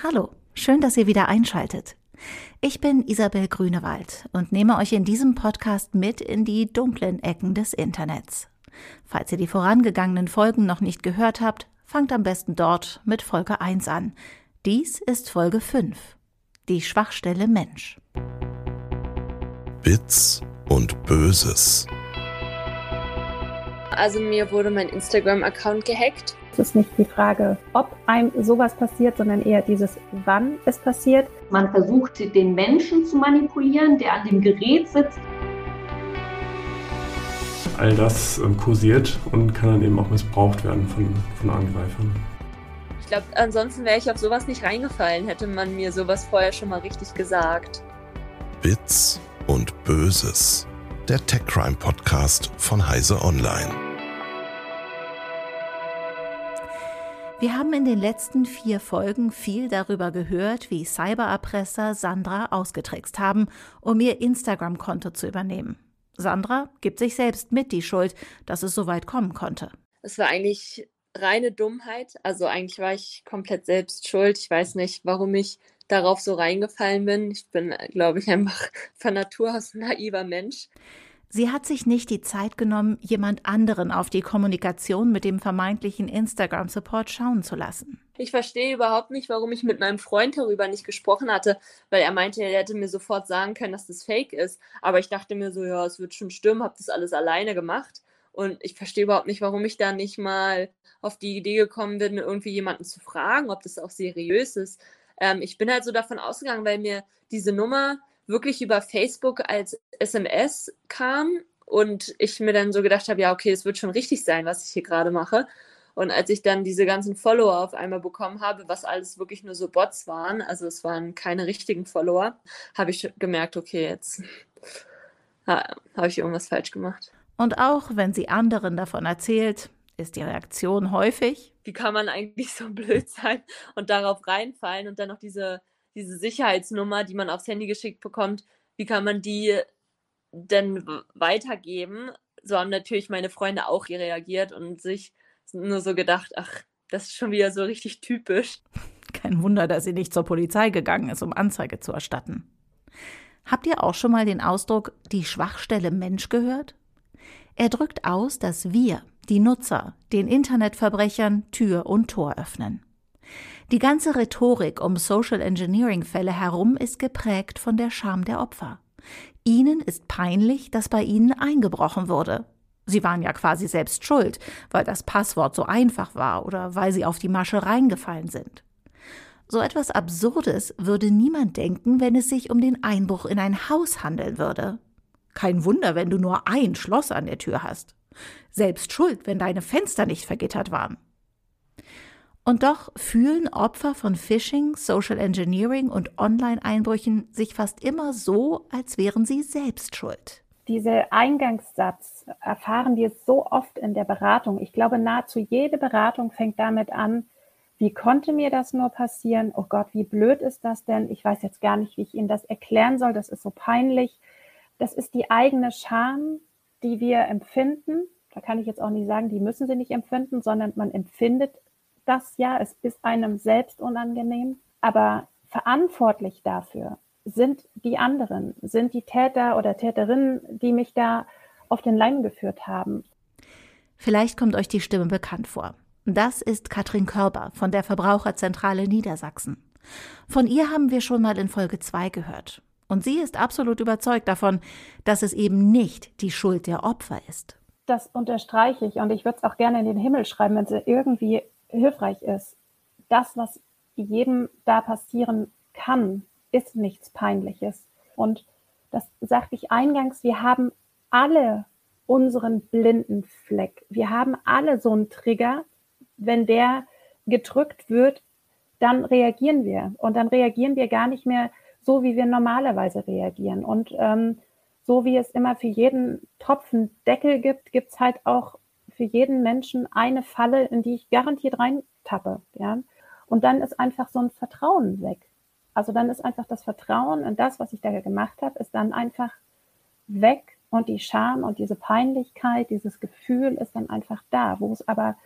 Hallo, schön, dass ihr wieder einschaltet. Ich bin Isabel Grünewald und nehme euch in diesem Podcast mit in die dunklen Ecken des Internets. Falls ihr die vorangegangenen Folgen noch nicht gehört habt, fangt am besten dort mit Folge 1 an. Dies ist Folge 5. Die Schwachstelle Mensch. Bits und Böses. Also mir wurde mein Instagram-Account gehackt. Es ist nicht die Frage, ob einem sowas passiert, sondern eher dieses, wann es passiert. Man versucht, den Menschen zu manipulieren, der an dem Gerät sitzt. All das ähm, kursiert und kann dann eben auch missbraucht werden von, von Angreifern. Ich glaube, ansonsten wäre ich auf sowas nicht reingefallen, hätte man mir sowas vorher schon mal richtig gesagt. Bits und Böses. Der Tech Crime Podcast von Heise Online. Wir haben in den letzten vier Folgen viel darüber gehört, wie Cybererpresser Sandra ausgetrickst haben, um ihr Instagram-Konto zu übernehmen. Sandra gibt sich selbst mit die Schuld, dass es so weit kommen konnte. Es war eigentlich reine Dummheit. Also eigentlich war ich komplett selbst schuld. Ich weiß nicht, warum ich darauf so reingefallen bin. Ich bin, glaube ich, einfach von Natur aus ein naiver Mensch. Sie hat sich nicht die Zeit genommen, jemand anderen auf die Kommunikation mit dem vermeintlichen Instagram-Support schauen zu lassen. Ich verstehe überhaupt nicht, warum ich mit meinem Freund darüber nicht gesprochen hatte, weil er meinte, er hätte mir sofort sagen können, dass das fake ist. Aber ich dachte mir so, ja, es wird schon stimmen, habe das alles alleine gemacht. Und ich verstehe überhaupt nicht, warum ich da nicht mal auf die Idee gekommen bin, irgendwie jemanden zu fragen, ob das auch seriös ist. Ähm, ich bin halt so davon ausgegangen, weil mir diese Nummer wirklich über Facebook als SMS kam und ich mir dann so gedacht habe, ja, okay, es wird schon richtig sein, was ich hier gerade mache. Und als ich dann diese ganzen Follower auf einmal bekommen habe, was alles wirklich nur so Bots waren, also es waren keine richtigen Follower, habe ich gemerkt, okay, jetzt habe ich irgendwas falsch gemacht. Und auch wenn sie anderen davon erzählt, ist die Reaktion häufig. Wie kann man eigentlich so blöd sein und darauf reinfallen und dann noch diese diese Sicherheitsnummer, die man aufs Handy geschickt bekommt, wie kann man die denn weitergeben? So haben natürlich meine Freunde auch reagiert und sich nur so gedacht, ach, das ist schon wieder so richtig typisch. Kein Wunder, dass sie nicht zur Polizei gegangen ist, um Anzeige zu erstatten. Habt ihr auch schon mal den Ausdruck die Schwachstelle Mensch gehört? Er drückt aus, dass wir, die Nutzer, den Internetverbrechern Tür und Tor öffnen. Die ganze Rhetorik um Social Engineering Fälle herum ist geprägt von der Scham der Opfer. Ihnen ist peinlich, dass bei ihnen eingebrochen wurde. Sie waren ja quasi selbst schuld, weil das Passwort so einfach war oder weil sie auf die Masche reingefallen sind. So etwas Absurdes würde niemand denken, wenn es sich um den Einbruch in ein Haus handeln würde. Kein Wunder, wenn du nur ein Schloss an der Tür hast. Selbst schuld, wenn deine Fenster nicht vergittert waren. Und doch fühlen Opfer von Phishing, Social Engineering und Online-Einbrüchen sich fast immer so, als wären sie selbst schuld. Diese Eingangssatz erfahren wir so oft in der Beratung. Ich glaube, nahezu jede Beratung fängt damit an, wie konnte mir das nur passieren? Oh Gott, wie blöd ist das denn? Ich weiß jetzt gar nicht, wie ich Ihnen das erklären soll. Das ist so peinlich. Das ist die eigene Scham, die wir empfinden. Da kann ich jetzt auch nicht sagen, die müssen Sie nicht empfinden, sondern man empfindet das ja, es ist einem selbst unangenehm, aber verantwortlich dafür sind die anderen, sind die Täter oder Täterinnen, die mich da auf den Leim geführt haben. Vielleicht kommt euch die Stimme bekannt vor. Das ist Katrin Körber von der Verbraucherzentrale Niedersachsen. Von ihr haben wir schon mal in Folge 2 gehört. Und sie ist absolut überzeugt davon, dass es eben nicht die Schuld der Opfer ist. Das unterstreiche ich und ich würde es auch gerne in den Himmel schreiben, wenn sie irgendwie hilfreich ist. Das, was jedem da passieren kann, ist nichts Peinliches. Und das sagte ich eingangs, wir haben alle unseren blinden Fleck. Wir haben alle so einen Trigger. Wenn der gedrückt wird, dann reagieren wir. Und dann reagieren wir gar nicht mehr so, wie wir normalerweise reagieren. Und ähm, so wie es immer für jeden Tropfen Deckel gibt, gibt es halt auch für jeden Menschen eine Falle, in die ich garantiert reintappe, ja. Und dann ist einfach so ein Vertrauen weg. Also dann ist einfach das Vertrauen in das, was ich da gemacht habe, ist dann einfach weg und die Scham und diese Peinlichkeit, dieses Gefühl ist dann einfach da, wo es aber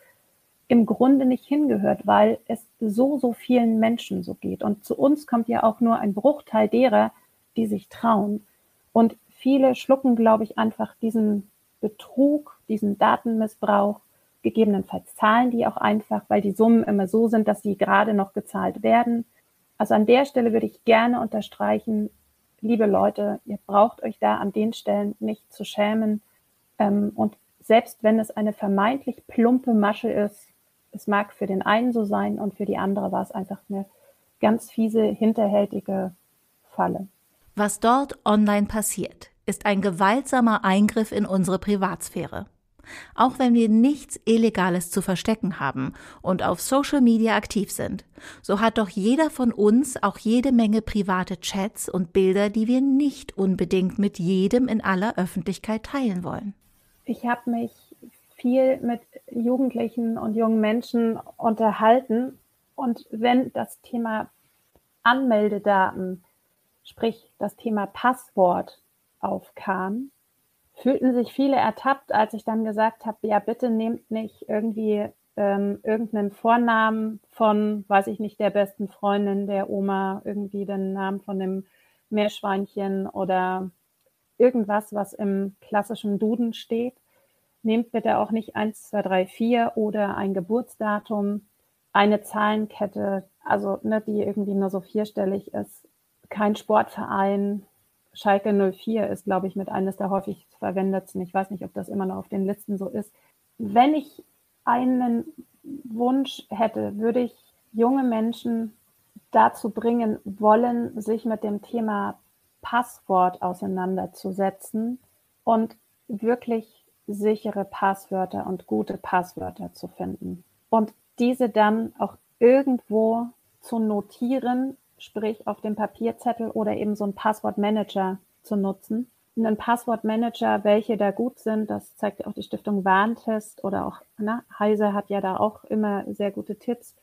im Grunde nicht hingehört, weil es so, so vielen Menschen so geht. Und zu uns kommt ja auch nur ein Bruchteil derer, die sich trauen. Und viele schlucken, glaube ich, einfach diesen Betrug, diesen Datenmissbrauch, gegebenenfalls zahlen die auch einfach, weil die Summen immer so sind, dass sie gerade noch gezahlt werden. Also an der Stelle würde ich gerne unterstreichen, liebe Leute, ihr braucht euch da an den Stellen nicht zu schämen. Ähm, und selbst wenn es eine vermeintlich plumpe Masche ist, es mag für den einen so sein und für die andere war es einfach eine ganz fiese, hinterhältige Falle. Was dort online passiert, ist ein gewaltsamer Eingriff in unsere Privatsphäre. Auch wenn wir nichts Illegales zu verstecken haben und auf Social Media aktiv sind, so hat doch jeder von uns auch jede Menge private Chats und Bilder, die wir nicht unbedingt mit jedem in aller Öffentlichkeit teilen wollen. Ich habe mich viel mit Jugendlichen und jungen Menschen unterhalten. Und wenn das Thema Anmeldedaten, sprich das Thema Passwort aufkam, fühlten sich viele ertappt, als ich dann gesagt habe, ja, bitte nehmt nicht irgendwie ähm, irgendeinen Vornamen von, weiß ich nicht, der besten Freundin der Oma, irgendwie den Namen von dem Meerschweinchen oder irgendwas, was im klassischen Duden steht, Nehmt bitte auch nicht 1, 2, 3, 4 oder ein Geburtsdatum, eine Zahlenkette, also ne, die irgendwie nur so vierstellig ist. Kein Sportverein. Schalke 04 ist, glaube ich, mit eines der häufig verwendetsten. Ich weiß nicht, ob das immer noch auf den Listen so ist. Wenn ich einen Wunsch hätte, würde ich junge Menschen dazu bringen wollen, sich mit dem Thema Passwort auseinanderzusetzen und wirklich sichere Passwörter und gute Passwörter zu finden. Und diese dann auch irgendwo zu notieren, sprich auf dem Papierzettel oder eben so ein Passwortmanager zu nutzen. Und ein Passwortmanager, welche da gut sind, das zeigt auch die Stiftung Warntest oder auch na, Heise hat ja da auch immer sehr gute Tipps.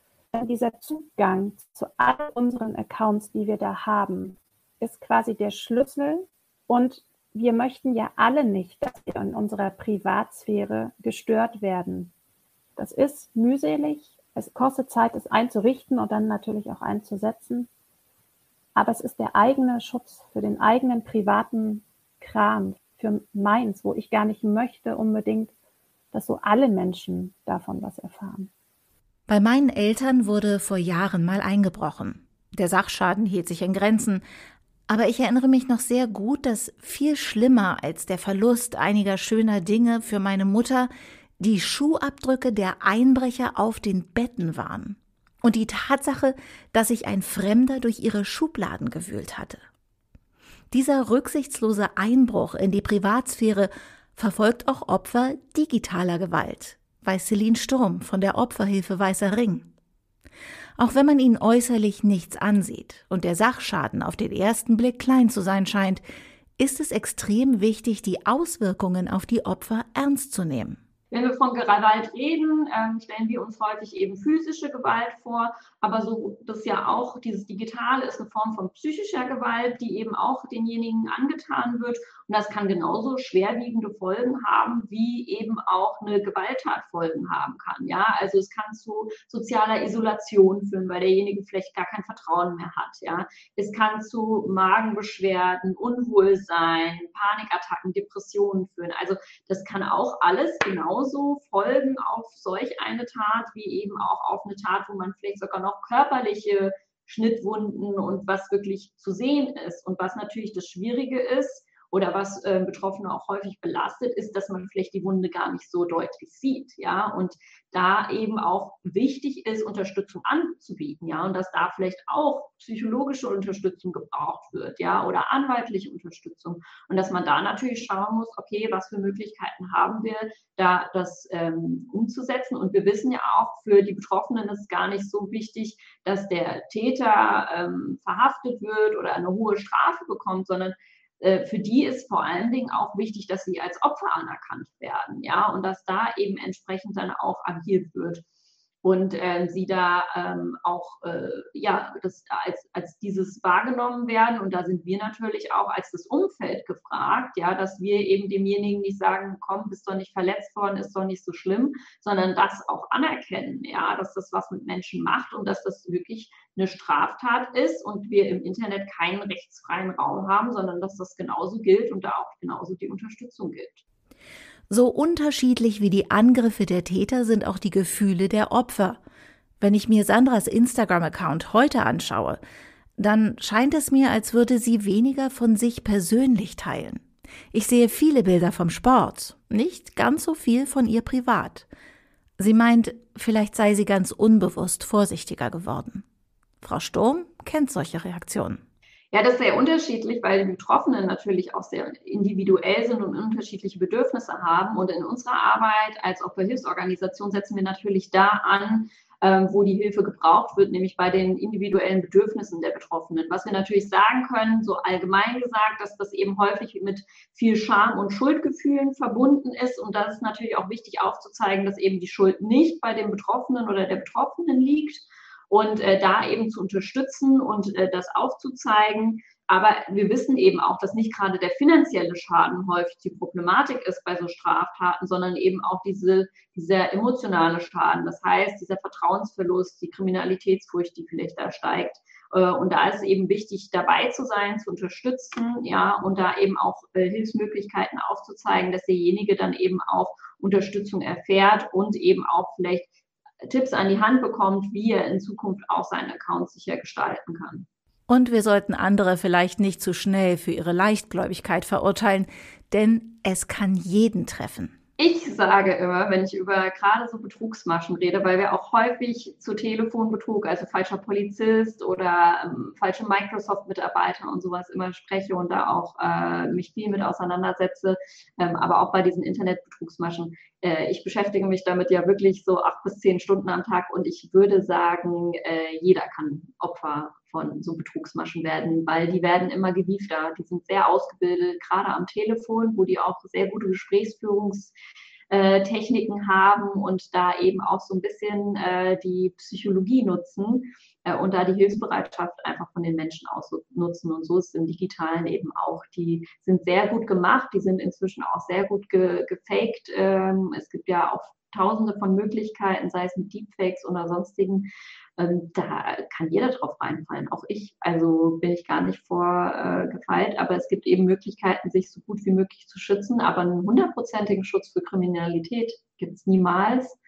Dieser Zugang zu all unseren Accounts, die wir da haben, ist quasi der Schlüssel und wir möchten ja alle nicht, dass wir in unserer Privatsphäre gestört werden. Das ist mühselig. Es kostet Zeit, es einzurichten und dann natürlich auch einzusetzen. Aber es ist der eigene Schutz für den eigenen privaten Kram, für meins, wo ich gar nicht möchte unbedingt, dass so alle Menschen davon was erfahren. Bei meinen Eltern wurde vor Jahren mal eingebrochen. Der Sachschaden hielt sich in Grenzen, aber ich erinnere mich noch sehr gut, dass viel schlimmer als der Verlust einiger schöner Dinge für meine Mutter die Schuhabdrücke der Einbrecher auf den Betten waren und die Tatsache, dass sich ein Fremder durch ihre Schubladen gewühlt hatte. Dieser rücksichtslose Einbruch in die Privatsphäre verfolgt auch Opfer digitaler Gewalt, weiß Celine Sturm von der Opferhilfe Weißer Ring. Auch wenn man ihnen äußerlich nichts ansieht und der Sachschaden auf den ersten Blick klein zu sein scheint, ist es extrem wichtig, die Auswirkungen auf die Opfer ernst zu nehmen. Wenn wir von Gewalt reden, ähm, stellen wir uns häufig eben physische Gewalt vor, aber so das ja auch dieses Digitale ist eine Form von psychischer Gewalt, die eben auch denjenigen angetan wird und das kann genauso schwerwiegende Folgen haben, wie eben auch eine Gewalttat Folgen haben kann. Ja, also es kann zu sozialer Isolation führen, weil derjenige vielleicht gar kein Vertrauen mehr hat. Ja, es kann zu Magenbeschwerden, Unwohlsein, Panikattacken, Depressionen führen. Also das kann auch alles genauso Folgen auf solch eine Tat wie eben auch auf eine Tat, wo man vielleicht sogar noch körperliche Schnittwunden und was wirklich zu sehen ist. Und was natürlich das Schwierige ist, oder was äh, Betroffene auch häufig belastet, ist, dass man vielleicht die Wunde gar nicht so deutlich sieht, ja, und da eben auch wichtig ist, Unterstützung anzubieten, ja, und dass da vielleicht auch psychologische Unterstützung gebraucht wird, ja, oder anwaltliche Unterstützung. Und dass man da natürlich schauen muss, okay, was für Möglichkeiten haben wir, da das ähm, umzusetzen. Und wir wissen ja auch, für die Betroffenen ist es gar nicht so wichtig, dass der Täter ähm, verhaftet wird oder eine hohe Strafe bekommt, sondern für die ist vor allen Dingen auch wichtig, dass sie als Opfer anerkannt werden, ja, und dass da eben entsprechend dann auch agiert wird. Und äh, sie da ähm, auch äh, ja das als, als dieses wahrgenommen werden und da sind wir natürlich auch als das Umfeld gefragt, ja, dass wir eben demjenigen nicht sagen, komm, bist doch nicht verletzt worden, ist doch nicht so schlimm, sondern das auch anerkennen, ja, dass das was mit Menschen macht und dass das wirklich eine Straftat ist und wir im Internet keinen rechtsfreien Raum haben, sondern dass das genauso gilt und da auch genauso die Unterstützung gilt. So unterschiedlich wie die Angriffe der Täter sind auch die Gefühle der Opfer. Wenn ich mir Sandras Instagram-Account heute anschaue, dann scheint es mir, als würde sie weniger von sich persönlich teilen. Ich sehe viele Bilder vom Sport, nicht ganz so viel von ihr privat. Sie meint, vielleicht sei sie ganz unbewusst vorsichtiger geworden. Frau Sturm kennt solche Reaktionen. Ja, das ist sehr unterschiedlich, weil die Betroffenen natürlich auch sehr individuell sind und unterschiedliche Bedürfnisse haben. Und in unserer Arbeit als Opferhilfsorganisation setzen wir natürlich da an, ähm, wo die Hilfe gebraucht wird, nämlich bei den individuellen Bedürfnissen der Betroffenen. Was wir natürlich sagen können, so allgemein gesagt, dass das eben häufig mit viel Scham und Schuldgefühlen verbunden ist. Und das ist natürlich auch wichtig aufzuzeigen, dass eben die Schuld nicht bei dem Betroffenen oder der Betroffenen liegt, und äh, da eben zu unterstützen und äh, das aufzuzeigen. Aber wir wissen eben auch, dass nicht gerade der finanzielle Schaden häufig die Problematik ist bei so Straftaten, sondern eben auch diese, dieser emotionale Schaden. Das heißt, dieser Vertrauensverlust, die Kriminalitätsfurcht, die vielleicht da steigt. Äh, und da ist es eben wichtig, dabei zu sein, zu unterstützen, ja, und da eben auch äh, Hilfsmöglichkeiten aufzuzeigen, dass derjenige dann eben auch Unterstützung erfährt und eben auch vielleicht Tipps an die Hand bekommt, wie er in Zukunft auch seinen Account sicher gestalten kann. Und wir sollten andere vielleicht nicht zu schnell für ihre Leichtgläubigkeit verurteilen, denn es kann jeden treffen. Ich sage immer, wenn ich über gerade so Betrugsmaschen rede, weil wir auch häufig zu Telefonbetrug, also falscher Polizist oder ähm, falsche Microsoft-Mitarbeiter und sowas immer spreche und da auch äh, mich viel mit auseinandersetze, ähm, aber auch bei diesen Internetbetrugsmaschen. Äh, ich beschäftige mich damit ja wirklich so acht bis zehn Stunden am Tag und ich würde sagen, äh, jeder kann Opfer von so Betrugsmaschen werden, weil die werden immer gewiefter. Die sind sehr ausgebildet, gerade am Telefon, wo die auch sehr gute Gesprächsführungstechniken haben und da eben auch so ein bisschen äh, die Psychologie nutzen äh, und da die Hilfsbereitschaft einfach von den Menschen ausnutzen. Und so ist es im Digitalen eben auch. Die sind sehr gut gemacht, die sind inzwischen auch sehr gut ge gefaked. Ähm, es gibt ja auch tausende von Möglichkeiten, sei es mit Deepfakes oder sonstigen. Ähm, da kann jeder drauf reinfallen, auch ich. Also bin ich gar nicht vorgefeilt, äh, aber es gibt eben Möglichkeiten, sich so gut wie möglich zu schützen. Aber einen hundertprozentigen Schutz für Kriminalität gibt es niemals.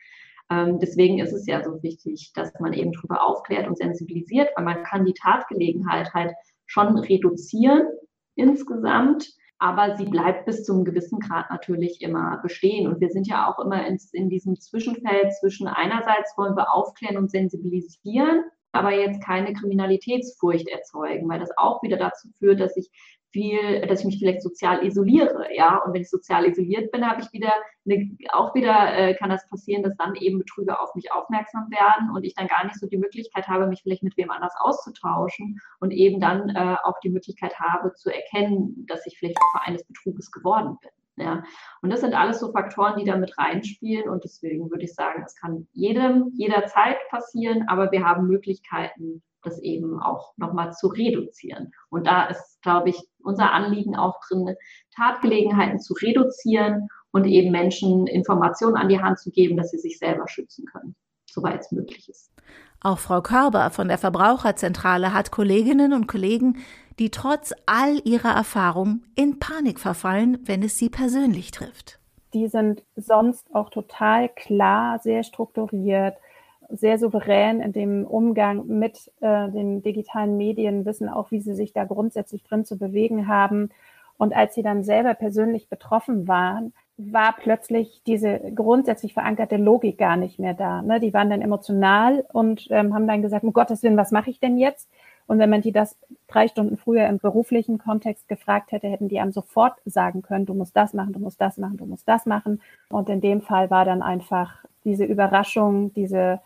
Ähm, deswegen ist es ja so wichtig, dass man eben darüber aufklärt und sensibilisiert, weil man kann die Tatgelegenheit halt schon reduzieren insgesamt aber sie bleibt bis zu einem gewissen Grad natürlich immer bestehen. Und wir sind ja auch immer in, in diesem Zwischenfeld zwischen einerseits wollen wir aufklären und sensibilisieren, aber jetzt keine Kriminalitätsfurcht erzeugen, weil das auch wieder dazu führt, dass ich viel, dass ich mich vielleicht sozial isoliere, ja. Und wenn ich sozial isoliert bin, habe ich wieder eine, auch wieder äh, kann das passieren, dass dann eben Betrüger auf mich aufmerksam werden und ich dann gar nicht so die Möglichkeit habe, mich vielleicht mit wem anders auszutauschen und eben dann äh, auch die Möglichkeit habe zu erkennen, dass ich vielleicht Opfer eines Betruges geworden bin. Ja, und das sind alles so Faktoren, die da mit reinspielen. Und deswegen würde ich sagen, es kann jedem, jederzeit passieren, aber wir haben Möglichkeiten, das eben auch nochmal zu reduzieren. Und da ist, glaube ich, unser Anliegen auch drin, Tatgelegenheiten zu reduzieren und eben Menschen Informationen an die Hand zu geben, dass sie sich selber schützen können, soweit es möglich ist. Auch Frau Körber von der Verbraucherzentrale hat Kolleginnen und Kollegen, die trotz all ihrer Erfahrung in Panik verfallen, wenn es sie persönlich trifft. Die sind sonst auch total klar, sehr strukturiert, sehr souverän in dem Umgang mit äh, den digitalen Medien, wissen auch, wie sie sich da grundsätzlich drin zu bewegen haben. Und als sie dann selber persönlich betroffen waren, war plötzlich diese grundsätzlich verankerte Logik gar nicht mehr da. Ne? Die waren dann emotional und ähm, haben dann gesagt, um Gottes Willen, was mache ich denn jetzt? Und wenn man die das drei Stunden früher im beruflichen Kontext gefragt hätte, hätten die einem sofort sagen können, du musst das machen, du musst das machen, du musst das machen. Und in dem Fall war dann einfach diese Überraschung, diese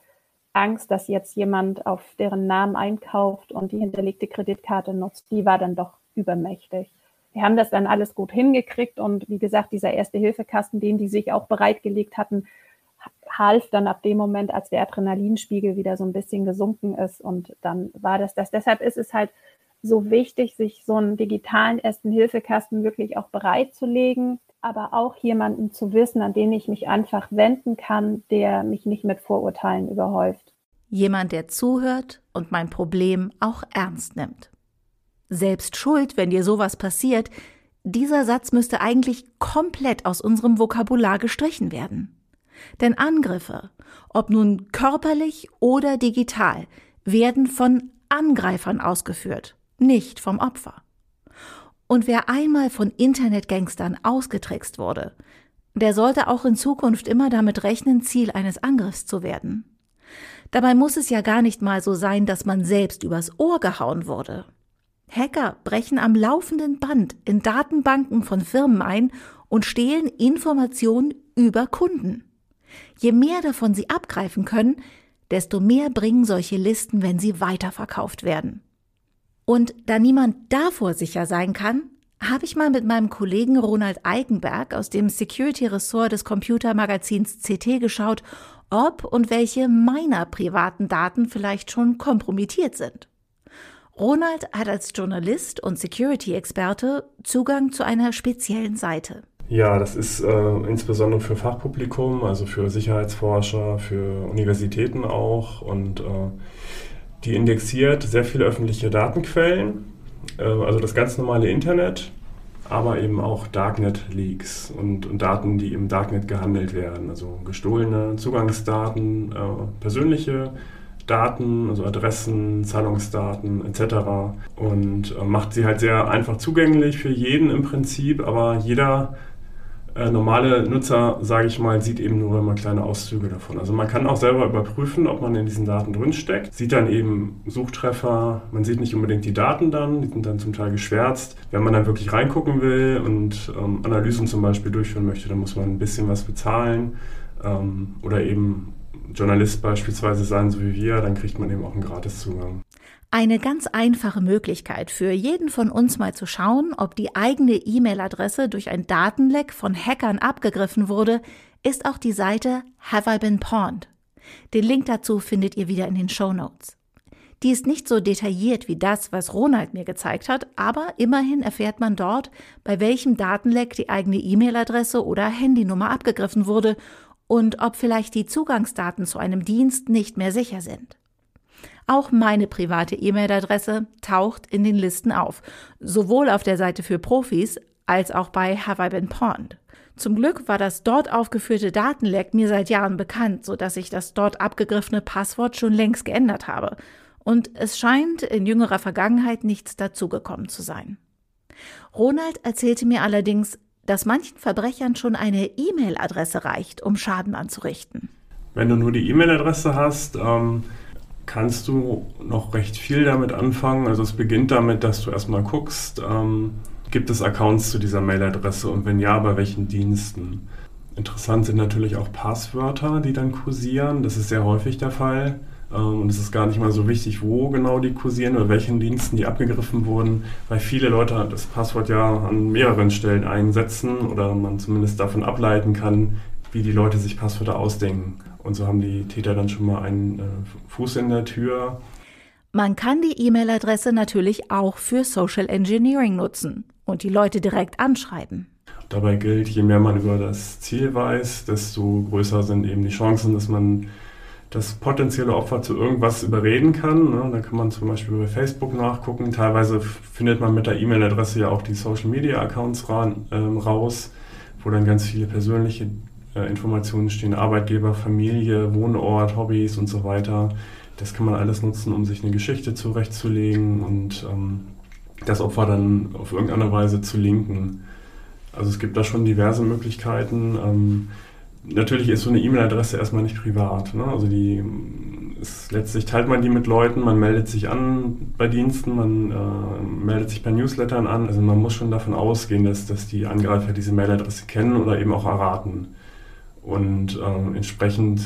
Angst, dass jetzt jemand auf deren Namen einkauft und die hinterlegte Kreditkarte nutzt, die war dann doch übermächtig. Wir haben das dann alles gut hingekriegt und wie gesagt, dieser erste Hilfekasten, den die sich auch bereitgelegt hatten, half dann ab dem Moment, als der Adrenalinspiegel wieder so ein bisschen gesunken ist. Und dann war das das. Deshalb ist es halt so wichtig, sich so einen digitalen Ersten-Hilfekasten wirklich auch bereitzulegen, aber auch jemanden zu wissen, an den ich mich einfach wenden kann, der mich nicht mit Vorurteilen überhäuft. Jemand, der zuhört und mein Problem auch ernst nimmt. Selbst schuld, wenn dir sowas passiert, dieser Satz müsste eigentlich komplett aus unserem Vokabular gestrichen werden. Denn Angriffe, ob nun körperlich oder digital, werden von Angreifern ausgeführt, nicht vom Opfer. Und wer einmal von Internetgangstern ausgetrickst wurde, der sollte auch in Zukunft immer damit rechnen, Ziel eines Angriffs zu werden. Dabei muss es ja gar nicht mal so sein, dass man selbst übers Ohr gehauen wurde. Hacker brechen am laufenden Band in Datenbanken von Firmen ein und stehlen Informationen über Kunden. Je mehr davon sie abgreifen können, desto mehr bringen solche Listen, wenn sie weiterverkauft werden. Und da niemand davor sicher sein kann, habe ich mal mit meinem Kollegen Ronald Eikenberg aus dem Security-Ressort des Computermagazins CT geschaut, ob und welche meiner privaten Daten vielleicht schon kompromittiert sind. Ronald hat als Journalist und Security-Experte Zugang zu einer speziellen Seite. Ja, das ist äh, insbesondere für Fachpublikum, also für Sicherheitsforscher, für Universitäten auch und äh, die indexiert sehr viele öffentliche Datenquellen, äh, also das ganz normale Internet, aber eben auch Darknet-Leaks und, und, Daten, die im Darknet gehandelt werden, also gestohlene Zugangsdaten, äh, persönliche Daten, also Adressen, Zahlungsdaten etc. Und äh, macht sie halt sehr einfach zugänglich für jeden im Prinzip, aber jeder äh, normale Nutzer, sage ich mal, sieht eben nur immer kleine Auszüge davon. Also man kann auch selber überprüfen, ob man in diesen Daten drinsteckt, sieht dann eben Suchtreffer, man sieht nicht unbedingt die Daten dann, die sind dann zum Teil geschwärzt. Wenn man dann wirklich reingucken will und ähm, Analysen zum Beispiel durchführen möchte, dann muss man ein bisschen was bezahlen ähm, oder eben Journalist beispielsweise sein, so wie wir, dann kriegt man eben auch einen Gratiszugang. Eine ganz einfache Möglichkeit für jeden von uns mal zu schauen, ob die eigene E-Mail-Adresse durch ein Datenleck von Hackern abgegriffen wurde, ist auch die Seite Have I Been Pawned. Den Link dazu findet ihr wieder in den Show Notes. Die ist nicht so detailliert wie das, was Ronald mir gezeigt hat, aber immerhin erfährt man dort, bei welchem Datenleck die eigene E-Mail-Adresse oder Handynummer abgegriffen wurde und ob vielleicht die Zugangsdaten zu einem Dienst nicht mehr sicher sind. Auch meine private E-Mail-Adresse taucht in den Listen auf, sowohl auf der Seite für Profis als auch bei Have I Been Pawned. Zum Glück war das dort aufgeführte Datenleck mir seit Jahren bekannt, so dass ich das dort abgegriffene Passwort schon längst geändert habe. Und es scheint in jüngerer Vergangenheit nichts dazugekommen zu sein. Ronald erzählte mir allerdings, dass manchen Verbrechern schon eine E-Mail-Adresse reicht, um Schaden anzurichten. Wenn du nur die E-Mail-Adresse hast, ähm, kannst du noch recht viel damit anfangen. Also es beginnt damit, dass du erstmal guckst, ähm, gibt es Accounts zu dieser Mail-Adresse und wenn ja, bei welchen Diensten. Interessant sind natürlich auch Passwörter, die dann kursieren. Das ist sehr häufig der Fall. Ähm, und es ist gar nicht mal so wichtig, wo genau die kursieren oder welchen Diensten die abgegriffen wurden, weil viele Leute das Passwort ja an mehreren Stellen einsetzen oder man zumindest davon ableiten kann, wie die Leute sich Passwörter ausdenken. Und so haben die Täter dann schon mal einen äh, Fuß in der Tür. Man kann die E-Mail-Adresse natürlich auch für Social Engineering nutzen und die Leute direkt anschreiben. Dabei gilt, je mehr man über das Ziel weiß, desto größer sind eben die Chancen, dass man das potenzielle Opfer zu irgendwas überreden kann. Ne? Da kann man zum Beispiel bei Facebook nachgucken. Teilweise findet man mit der E-Mail-Adresse ja auch die Social-Media-Accounts ra äh, raus, wo dann ganz viele persönliche Informationen stehen. Arbeitgeber, Familie, Wohnort, Hobbys und so weiter. Das kann man alles nutzen, um sich eine Geschichte zurechtzulegen und ähm, das Opfer dann auf irgendeine Weise zu linken. Also es gibt da schon diverse Möglichkeiten. Ähm, natürlich ist so eine E-Mail-Adresse erstmal nicht privat. Ne? Also die ist, letztlich teilt man die mit Leuten, man meldet sich an bei Diensten, man äh, meldet sich bei Newslettern an. Also man muss schon davon ausgehen, dass, dass die Angreifer diese Mail-Adresse kennen oder eben auch erraten. Und äh, entsprechend,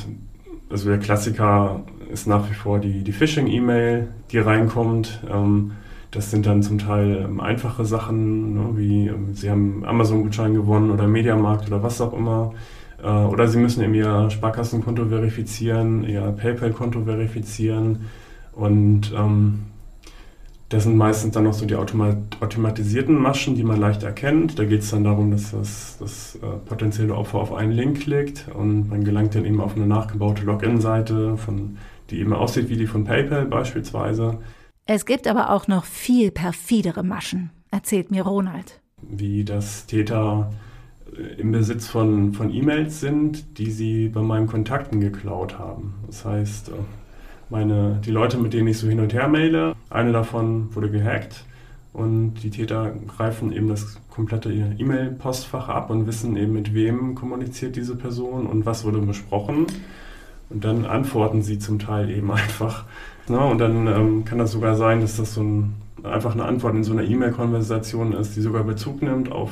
also der Klassiker ist nach wie vor die, die Phishing-E-Mail, die reinkommt. Ähm, das sind dann zum Teil ähm, einfache Sachen, ne, wie ähm, Sie haben Amazon-Gutschein gewonnen oder Mediamarkt oder was auch immer Äh, oder sie müssen eben ihr Sparkassenkonto verifizieren, ihr PayPal-Konto verifizieren. Und ähm, das sind meistens dann noch so die automat automatisierten Maschen, die man leicht erkennt. Da geht es dann darum, dass das, das äh, potenzielle Opfer auf einen Link klickt und man gelangt dann eben auf eine nachgebaute Login-Seite, die eben aussieht wie die von PayPal beispielsweise. Es gibt aber auch noch viel perfidere Maschen, erzählt mir Ronald. Wie das Täter äh, im Besitz von, von E-Mails sind, die sie bei meinen Kontakten geklaut haben. Das heißt, äh, meine, die Leute, mit denen ich so hin und her maile, eine davon wurde gehackt und die Täter greifen eben das komplette E-Mail-Postfach ab und wissen eben, mit wem kommuniziert diese Person und was wurde besprochen. Und dann antworten sie zum Teil eben einfach. Na, und dann ähm, kann das sogar sein, dass das so ein, einfach eine Antwort in so einer E-Mail-Konversation ist, die sogar Bezug nimmt auf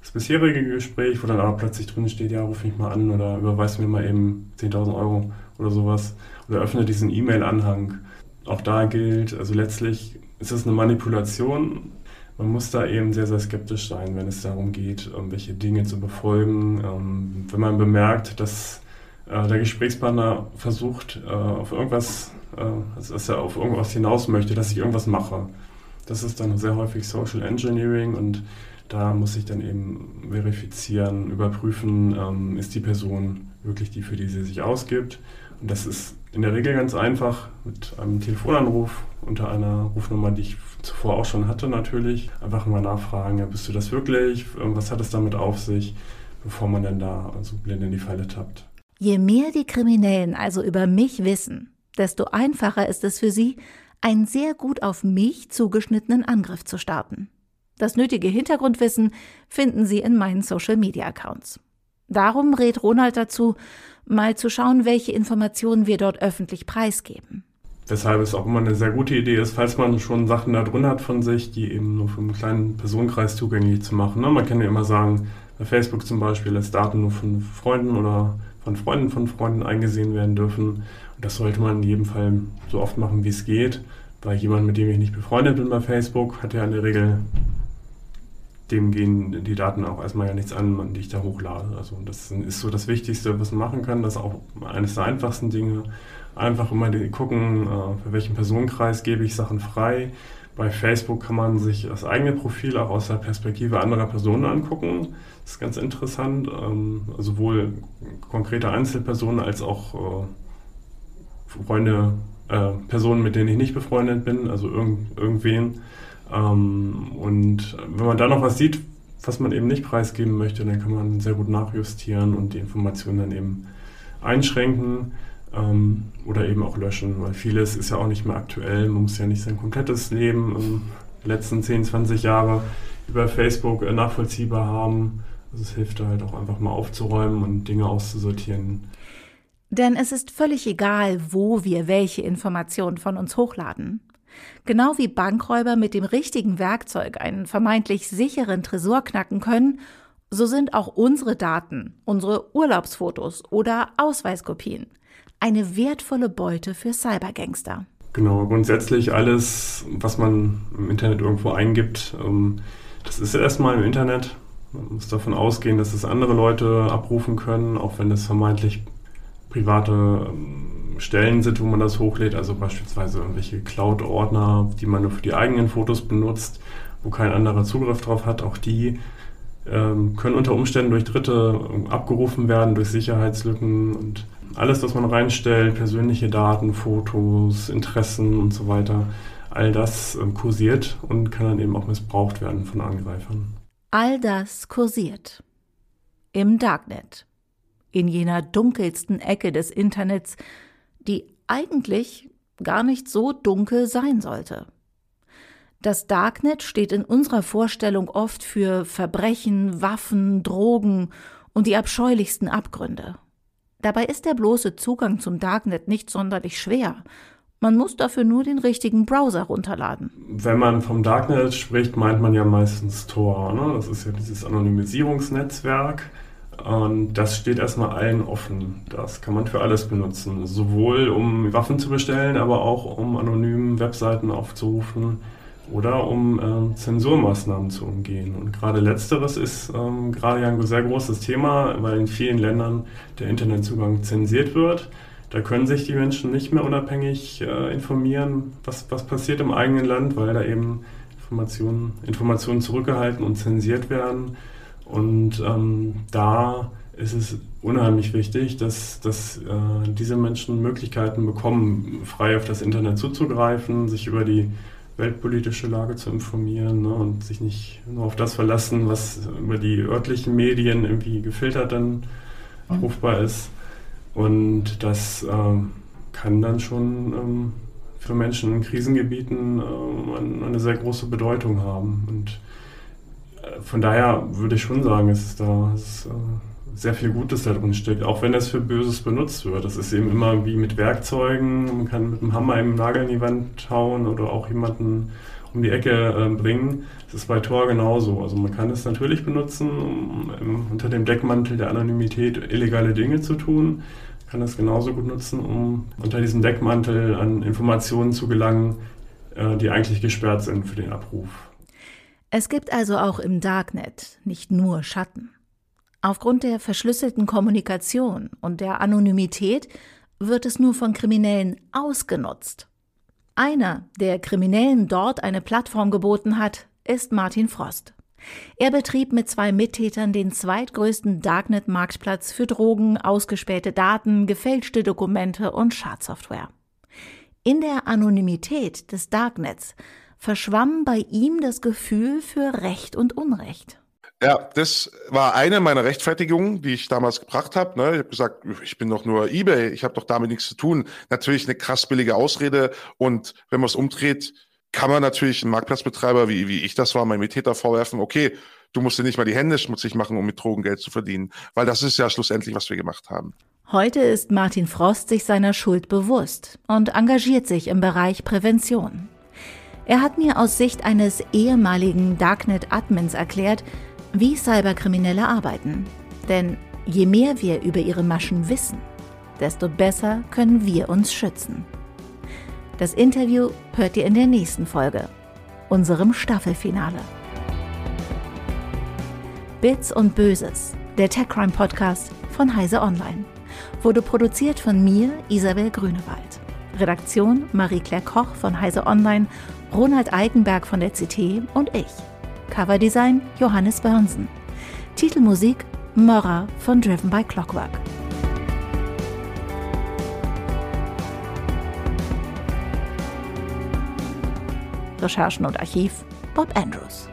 das bisherige Gespräch, wo dann aber plötzlich drin steht, ja, ruf mich mal an oder überweis mir mal eben 10.000 Euro oder sowas oder öffne diesen E-Mail-Anhang. Auch da gilt, also letztlich ist es eine Manipulation. Man muss da eben sehr, sehr skeptisch sein, wenn es darum geht, irgendwelche Dinge zu befolgen. Ähm, wenn man bemerkt, dass äh, der Gesprächspartner versucht, äh, auf irgendwas, äh, also dass er auf irgendwas hinaus möchte, dass ich irgendwas mache. Das ist dann sehr häufig Social Engineering und da muss ich dann eben verifizieren, überprüfen, ähm, ist die Person wirklich die, für die sie sich ausgibt. Und das ist in der Regel ganz einfach mit einem Telefonanruf unter einer Rufnummer, die ich zuvor auch schon hatte natürlich. Einfach mal nachfragen, ja, bist du das wirklich? Was hat es damit auf sich? Bevor man dann da so blind in die Falle tappt. Je mehr die Kriminellen also über mich wissen, desto einfacher ist es für sie, einen sehr gut auf mich zugeschnittenen Angriff zu starten. Das nötige Hintergrundwissen finden Sie in meinen Social-Media-Accounts. Darum rät Ronald dazu, mal zu schauen, welche Informationen wir dort öffentlich preisgeben. Weshalb es auch immer eine sehr gute Idee ist, falls man schon Sachen da drin hat von sich, die eben nur für einen kleinen Personenkreis zugänglich zu machen. Ne? Man kann ja immer sagen, bei Facebook zum Beispiel, dass Daten nur von Freunden oder von Freunden von Freunden eingesehen werden dürfen. Und das sollte man in jedem Fall so oft machen, wie es geht. Weil jemand, mit dem ich nicht befreundet bin bei Facebook, hat ja in der Regel, dem gehen die Daten auch erstmal ja nichts an, die ich da hochlade. Also das ist so das Wichtigste, was man machen kann. Das ist auch eines der einfachsten Dinge. Einfach immer gucken, äh, für welchen Personenkreis gebe ich Sachen frei. Bei Facebook kann man sich das eigene Profil auch aus der Perspektive anderer Personen angucken. Das ist ganz interessant. Ähm, sowohl konkrete Einzelpersonen als auch äh, Freunde, äh, Personen, mit denen ich nicht befreundet bin, also irgend, irgendwen. Ähm, und wenn man da noch was sieht, was man eben nicht preisgeben möchte, dann kann man sehr gut nachjustieren und die Informationen dann eben einschränken ähm, oder eben auch löschen, weil vieles ist ja auch nicht mehr aktuell. Man muss ja nicht sein komplettes Leben in den letzten 10, 20 Jahre über Facebook äh, nachvollziehbar haben. Also es hilft da halt auch einfach mal aufzuräumen und Dinge auszusortieren. Denn es ist völlig egal, wo wir welche Informationen von uns hochladen. Genau wie Bankräuber mit dem richtigen Werkzeug einen vermeintlich sicheren Tresor knacken können, so sind auch unsere Daten, unsere Urlaubsfotos oder Ausweiskopien eine wertvolle Beute für Cybergangster. Genau, grundsätzlich alles, was man im Internet irgendwo eingibt, ähm, das ist erstmal im Internet. Man muss davon ausgehen, dass es andere Leute abrufen können, auch wenn es vermeintlich private ähm, Stellen sind, wo man das hochlädt, also beispielsweise irgendwelche Cloud-Ordner, die man nur für die eigenen Fotos benutzt, wo kein anderer Zugriff drauf hat, auch die ähm, können unter Umständen durch Dritte ähm, abgerufen werden, durch Sicherheitslücken und alles, was man reinstellt, persönliche Daten, Fotos, Interessen und so weiter, all das kursiert und kann dann eben auch missbraucht werden von Angreifern. All das kursiert. Im Darknet. In jener dunkelsten Ecke des Internets, die eigentlich gar nicht so dunkel sein sollte. Das Darknet steht in unserer Vorstellung oft für Verbrechen, Waffen, Drogen und die abscheulichsten Abgründe. Dabei ist der bloße Zugang zum Darknet nicht sonderlich schwer. Man muss dafür nur den richtigen Browser runterladen. Wenn man vom Darknet spricht, meint man ja meistens Tor. Ne? Das ist ja dieses Anonymisierungsnetzwerk. Und das steht erstmal allen offen. Das kann man für alles benutzen. Sowohl um Waffen zu bestellen, aber auch um anonym Webseiten aufzurufen, oder um äh, Zensurmaßnahmen zu umgehen. Und gerade letzteres ist ähm, gerade ja ein sehr großes Thema, weil in vielen Ländern der Internetzugang zensiert wird. Da können sich die Menschen nicht mehr unabhängig äh, informieren, was, was passiert im eigenen Land, weil da eben Informationen, Informationen zurückgehalten und zensiert werden. Und ähm, da ist es unheimlich wichtig, dass, dass äh, diese Menschen Möglichkeiten bekommen, frei auf das Internet zuzugreifen, sich über die weltpolitische Lage zu informieren ne, und sich nicht nur auf das verlassen, was über die örtlichen Medien irgendwie gefiltert dann abrufbar ist. Und das ähm, kann dann schon ähm, für Menschen in Krisengebieten ähm, eine sehr große Bedeutung haben. Und äh, von daher würde ich schon sagen, es ist da es ist, äh, sehr viel Gutes da drin steckt, auch wenn das für Böses benutzt wird. Das ist eben immer wie mit Werkzeugen. Man kann mit einem Hammer einen Nagel in die Wand hauen oder auch jemanden um die Ecke äh, bringen. Das ist bei Tor genauso. Also man kann es natürlich benutzen, um um, unter dem Deckmantel der Anonymität illegale Dinge zu tun. Man kann es genauso gut nutzen, um unter diesem Deckmantel an Informationen zu gelangen, äh, die eigentlich gesperrt sind für den Abruf. Es gibt also auch im Darknet nicht nur Schatten. Aufgrund der verschlüsselten Kommunikation und der Anonymität wird es nur von Kriminellen ausgenutzt. Einer, der Kriminellen dort eine Plattform geboten hat, ist Martin Frost. Er betrieb mit zwei Mittätern den zweitgrößten Darknet-Marktplatz für Drogen, ausgespähte Daten, gefälschte Dokumente und Schadsoftware. In der Anonymität des Darknets verschwamm bei ihm das Gefühl für Recht und Unrecht. Ja, das war eine meiner Rechtfertigungen, die ich damals gebracht habe. Ne? Ich habe gesagt, ich bin doch nur eBay, ich habe doch damit nichts zu tun. Natürlich eine krass billige Ausrede. Und wenn man es umdreht, kann man natürlich einen Marktplatzbetreiber, wie, wie ich das war, meinem Täter vorwerfen, okay, du musst dir nicht mal die Hände schmutzig machen, um mit Drogen Geld zu verdienen. Weil das ist ja schlussendlich, was wir gemacht haben. Heute ist Martin Frost sich seiner Schuld bewusst und engagiert sich im Bereich Prävention. Er hat mir aus Sicht eines ehemaligen Darknet-Admins erklärt, wie Cyberkriminelle arbeiten. Denn je mehr wir über ihre Maschen wissen, desto besser können wir uns schützen. Das Interview hört ihr in der nächsten Folge, unserem Staffelfinale. Bits und Böses, der Tech Crime Podcast von Heise Online, wurde produziert von mir, Isabel Grünewald. Redaktion Marie-Claire Koch von Heise Online, Ronald Eikenberg von der CT und ich. Coverdesign Johannes Börnsen. Titelmusik Mora von Driven by Clockwork. Recherchen und Archiv Bob Andrews.